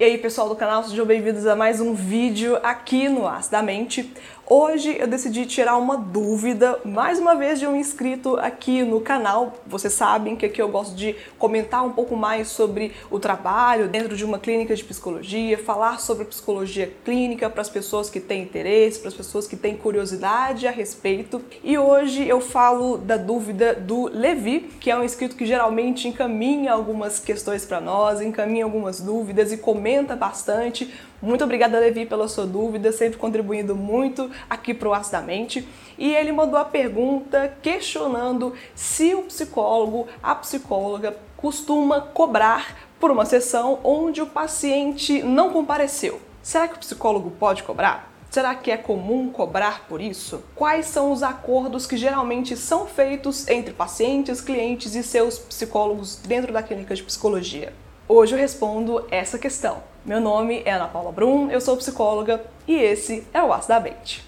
E aí pessoal do canal, sejam bem-vindos a mais um vídeo aqui no As da Mente. Hoje eu decidi tirar uma dúvida, mais uma vez, de um inscrito aqui no canal. Vocês sabem que aqui eu gosto de comentar um pouco mais sobre o trabalho dentro de uma clínica de psicologia, falar sobre psicologia clínica para as pessoas que têm interesse, para as pessoas que têm curiosidade a respeito. E hoje eu falo da dúvida do Levi, que é um inscrito que geralmente encaminha algumas questões para nós, encaminha algumas dúvidas e comenta bastante. Muito obrigada, Levi, pela sua dúvida, sempre contribuindo muito aqui para o Aço da Mente. E ele mandou a pergunta questionando se o psicólogo, a psicóloga, costuma cobrar por uma sessão onde o paciente não compareceu. Será que o psicólogo pode cobrar? Será que é comum cobrar por isso? Quais são os acordos que geralmente são feitos entre pacientes, clientes e seus psicólogos dentro da clínica de psicologia? Hoje eu respondo essa questão. Meu nome é Ana Paula Brum, eu sou psicóloga e esse é o As da Mente.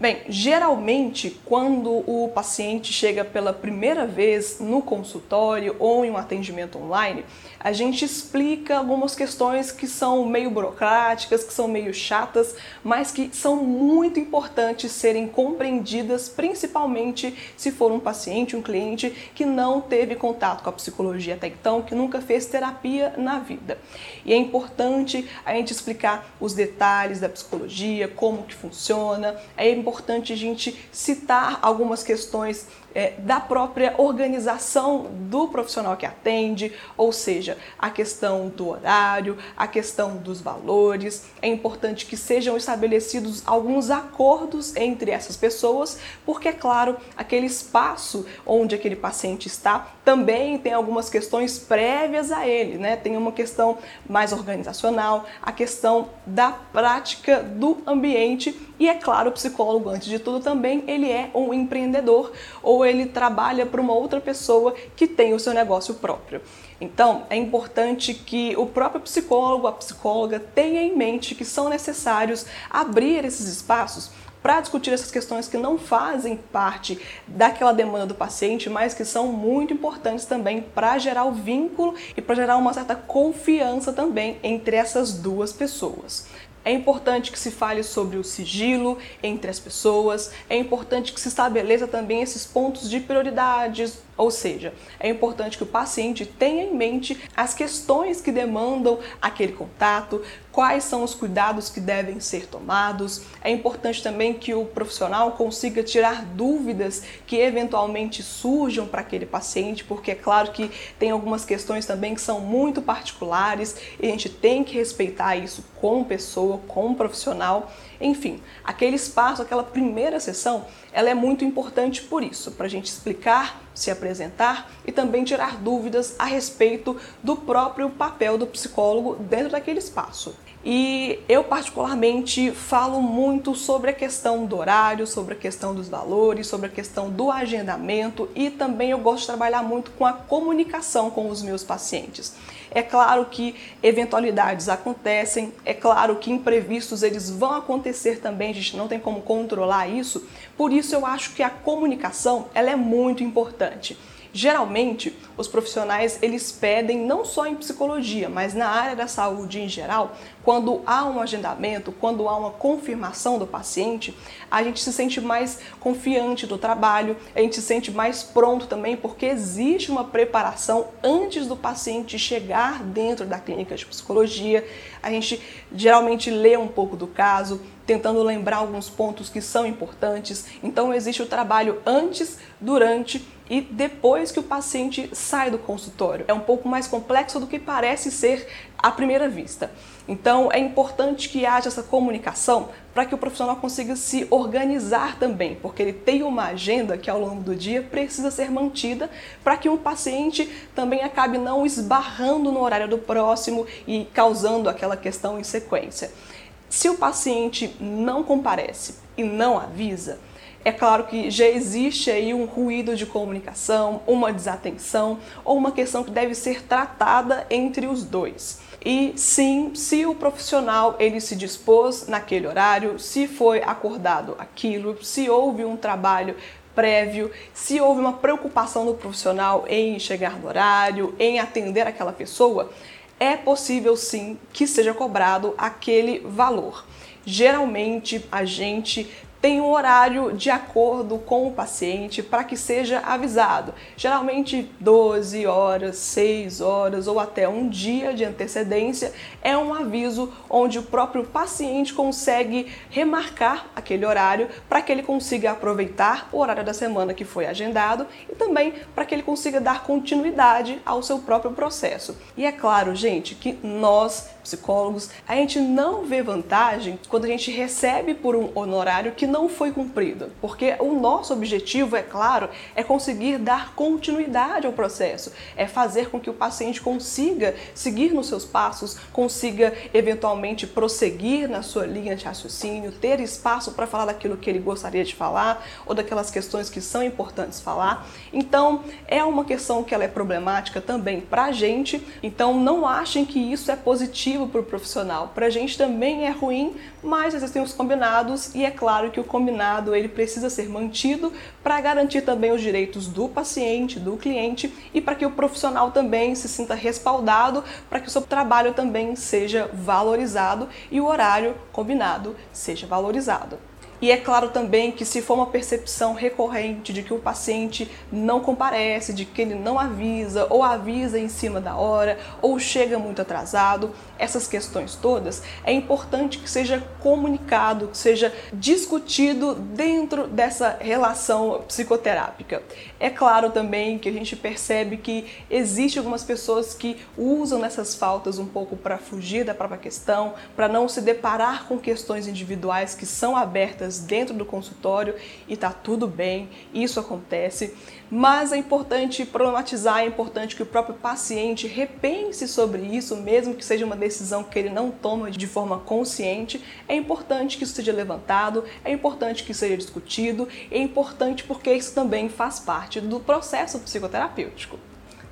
Bem, geralmente quando o paciente chega pela primeira vez no consultório ou em um atendimento online, a gente explica algumas questões que são meio burocráticas, que são meio chatas, mas que são muito importantes serem compreendidas, principalmente se for um paciente, um cliente que não teve contato com a psicologia até então, que nunca fez terapia na vida. E é importante a gente explicar os detalhes da psicologia, como que funciona, é importante a gente citar algumas questões é, da própria organização do profissional que atende, ou seja, a questão do horário, a questão dos valores. É importante que sejam estabelecidos alguns acordos entre essas pessoas, porque, é claro, aquele espaço onde aquele paciente está também tem algumas questões prévias a ele, né? Tem uma questão mais organizacional, a questão da prática do ambiente e, é claro, o psicólogo, antes de tudo, também ele é um empreendedor ou ele trabalha para uma outra pessoa que tem o seu negócio próprio. Então, é importante que o próprio psicólogo, a psicóloga tenha em mente que são necessários abrir esses espaços para discutir essas questões que não fazem parte daquela demanda do paciente, mas que são muito importantes também para gerar o vínculo e para gerar uma certa confiança também entre essas duas pessoas. É importante que se fale sobre o sigilo entre as pessoas, é importante que se estabeleça também esses pontos de prioridades, ou seja, é importante que o paciente tenha em mente as questões que demandam aquele contato, quais são os cuidados que devem ser tomados. É importante também que o profissional consiga tirar dúvidas que eventualmente surjam para aquele paciente, porque é claro que tem algumas questões também que são muito particulares e a gente tem que respeitar isso com pessoa, com profissional. Enfim, aquele espaço, aquela primeira sessão, ela é muito importante por isso, para a gente explicar, se apresentar e também tirar dúvidas a respeito do próprio papel do psicólogo dentro daquele espaço. E eu, particularmente, falo muito sobre a questão do horário, sobre a questão dos valores, sobre a questão do agendamento e também eu gosto de trabalhar muito com a comunicação com os meus pacientes. É claro que eventualidades acontecem, é claro que imprevistos eles vão acontecer também, a gente não tem como controlar isso, por isso eu acho que a comunicação ela é muito importante. Geralmente, os profissionais eles pedem não só em psicologia, mas na área da saúde em geral, quando há um agendamento, quando há uma confirmação do paciente, a gente se sente mais confiante do trabalho, a gente se sente mais pronto também, porque existe uma preparação antes do paciente chegar dentro da clínica de psicologia. A gente geralmente lê um pouco do caso, tentando lembrar alguns pontos que são importantes. Então existe o trabalho antes, durante e depois que o paciente sai do consultório. É um pouco mais complexo do que parece ser à primeira vista. Então é importante que haja essa comunicação para que o profissional consiga se organizar também, porque ele tem uma agenda que ao longo do dia precisa ser mantida para que o paciente também acabe não esbarrando no horário do próximo e causando aquela questão em sequência. Se o paciente não comparece e não avisa, é claro que já existe aí um ruído de comunicação, uma desatenção ou uma questão que deve ser tratada entre os dois. E sim, se o profissional ele se dispôs naquele horário, se foi acordado aquilo, se houve um trabalho prévio, se houve uma preocupação do profissional em chegar no horário, em atender aquela pessoa, é possível sim que seja cobrado aquele valor. Geralmente a gente tem um horário de acordo com o paciente para que seja avisado. Geralmente 12 horas, 6 horas ou até um dia de antecedência é um aviso onde o próprio paciente consegue remarcar aquele horário para que ele consiga aproveitar o horário da semana que foi agendado e também para que ele consiga dar continuidade ao seu próprio processo. E é claro, gente, que nós psicólogos, a gente não vê vantagem quando a gente recebe por um honorário que não foi cumprido, porque o nosso objetivo, é claro, é conseguir dar continuidade ao processo, é fazer com que o paciente consiga seguir nos seus passos, consiga eventualmente prosseguir na sua linha de raciocínio, ter espaço para falar daquilo que ele gostaria de falar ou daquelas questões que são importantes falar. Então, é uma questão que ela é problemática também para a gente, então não achem que isso é positivo para o profissional. Para a gente também é ruim, mas existem os combinados e é claro que o combinado ele precisa ser mantido para garantir também os direitos do paciente, do cliente e para que o profissional também se sinta respaldado, para que o seu trabalho também seja valorizado e o horário combinado seja valorizado. E é claro também que se for uma percepção recorrente de que o paciente não comparece, de que ele não avisa, ou avisa em cima da hora, ou chega muito atrasado, essas questões todas, é importante que seja comunicado, que seja discutido dentro dessa relação psicoterápica. É claro também que a gente percebe que existe algumas pessoas que usam essas faltas um pouco para fugir da própria questão, para não se deparar com questões individuais que são abertas dentro do consultório e tá tudo bem, isso acontece, mas é importante problematizar, é importante que o próprio paciente repense sobre isso, mesmo que seja uma decisão que ele não toma de forma consciente, é importante que isso seja levantado, é importante que seja discutido, é importante porque isso também faz parte do processo psicoterapêutico.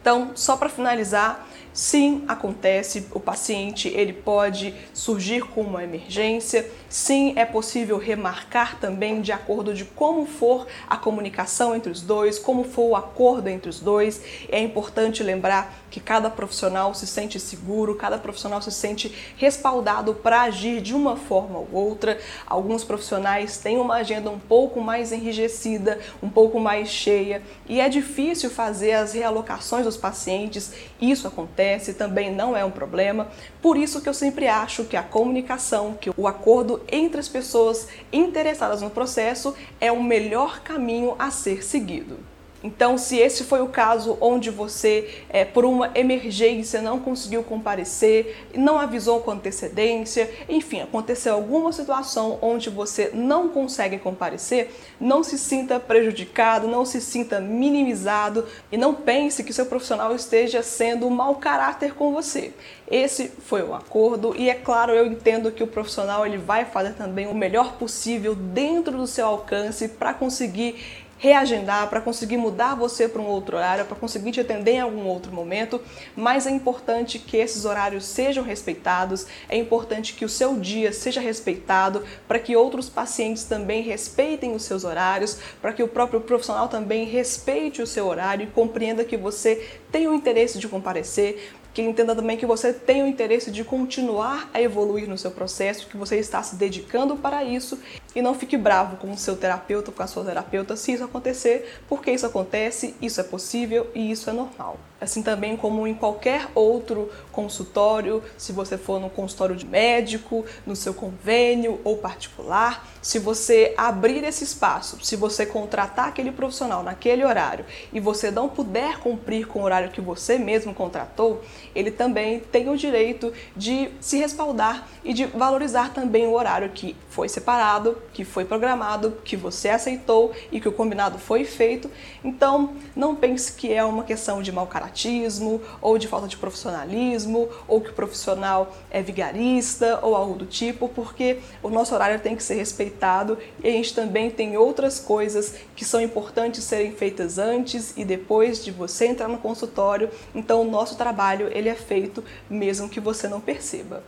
Então, só para finalizar, sim, acontece, o paciente ele pode surgir com uma emergência, sim, é possível remarcar também de acordo de como for a comunicação entre os dois, como for o acordo entre os dois. É importante lembrar que cada profissional se sente seguro, cada profissional se sente respaldado para agir de uma forma ou outra. Alguns profissionais têm uma agenda um pouco mais enrijecida, um pouco mais cheia, e é difícil fazer as realocações dos pacientes. Isso acontece, também não é um problema. Por isso que eu sempre acho que a comunicação, que o acordo entre as pessoas interessadas no processo é o melhor caminho a ser seguido. Então, se esse foi o caso onde você, é, por uma emergência, não conseguiu comparecer, não avisou com antecedência, enfim, aconteceu alguma situação onde você não consegue comparecer, não se sinta prejudicado, não se sinta minimizado e não pense que seu profissional esteja sendo um mau caráter com você. Esse foi o acordo e é claro, eu entendo que o profissional ele vai fazer também o melhor possível dentro do seu alcance para conseguir reagendar, para conseguir mudar você para um outro horário, para conseguir te atender em algum outro momento, mas é importante que esses horários sejam respeitados, é importante que o seu dia seja respeitado, para que outros pacientes também respeitem os seus horários, para que o próprio profissional também respeite o seu horário e compreenda que você tem o interesse de comparecer, que entenda também que você tem o interesse de continuar a evoluir no seu processo, que você está se dedicando para isso e não fique bravo com o seu terapeuta, com a sua terapeuta, se isso acontecer, porque isso acontece, isso é possível e isso é normal. Assim também como em qualquer outro consultório, se você for no consultório de médico, no seu convênio ou particular, se você abrir esse espaço, se você contratar aquele profissional naquele horário e você não puder cumprir com o horário que você mesmo contratou, ele também tem o direito de se respaldar e de valorizar também o horário que foi separado, que foi programado, que você aceitou e que o combinado foi feito. Então, não pense que é uma questão de mau caratismo ou de falta de profissionalismo ou que o profissional é vigarista ou algo do tipo, porque o nosso horário tem que ser respeitado e a gente também tem outras coisas que são importantes serem feitas antes e depois de você entrar no consultório. Então, o nosso trabalho ele é feito mesmo que você não perceba.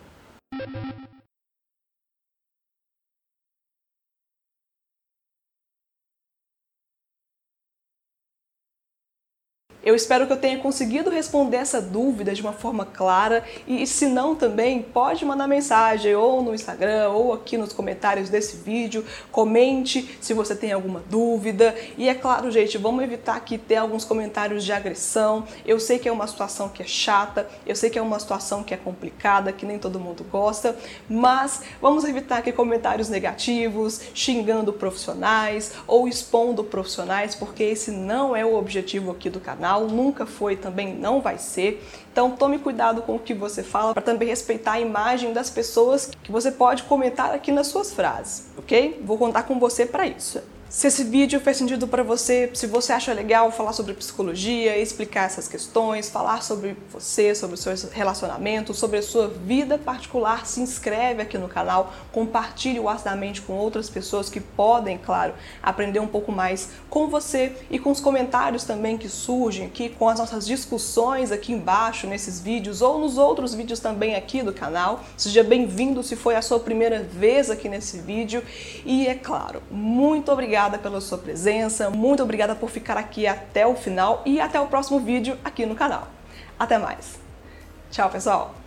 Eu espero que eu tenha conseguido responder essa dúvida de uma forma clara. E se não também pode mandar mensagem ou no Instagram ou aqui nos comentários desse vídeo, comente se você tem alguma dúvida. E é claro, gente, vamos evitar que ter alguns comentários de agressão. Eu sei que é uma situação que é chata, eu sei que é uma situação que é complicada, que nem todo mundo gosta, mas vamos evitar que comentários negativos, xingando profissionais ou expondo profissionais, porque esse não é o objetivo aqui do canal nunca foi, também não vai ser. Então tome cuidado com o que você fala para também respeitar a imagem das pessoas que você pode comentar aqui nas suas frases, ok? Vou contar com você para isso. Se esse vídeo fez sentido para você, se você acha legal falar sobre psicologia, explicar essas questões, falar sobre você, sobre seus relacionamentos, sobre a sua vida particular, se inscreve aqui no canal, compartilhe o Acidamente com outras pessoas que podem, claro, aprender um pouco mais com você e com os comentários também que surgem aqui, com as nossas discussões aqui embaixo nesses vídeos ou nos outros vídeos também aqui do canal. Seja bem-vindo se foi a sua primeira vez aqui nesse vídeo e, é claro, muito obrigada obrigada pela sua presença, muito obrigada por ficar aqui até o final e até o próximo vídeo aqui no canal. Até mais. Tchau, pessoal!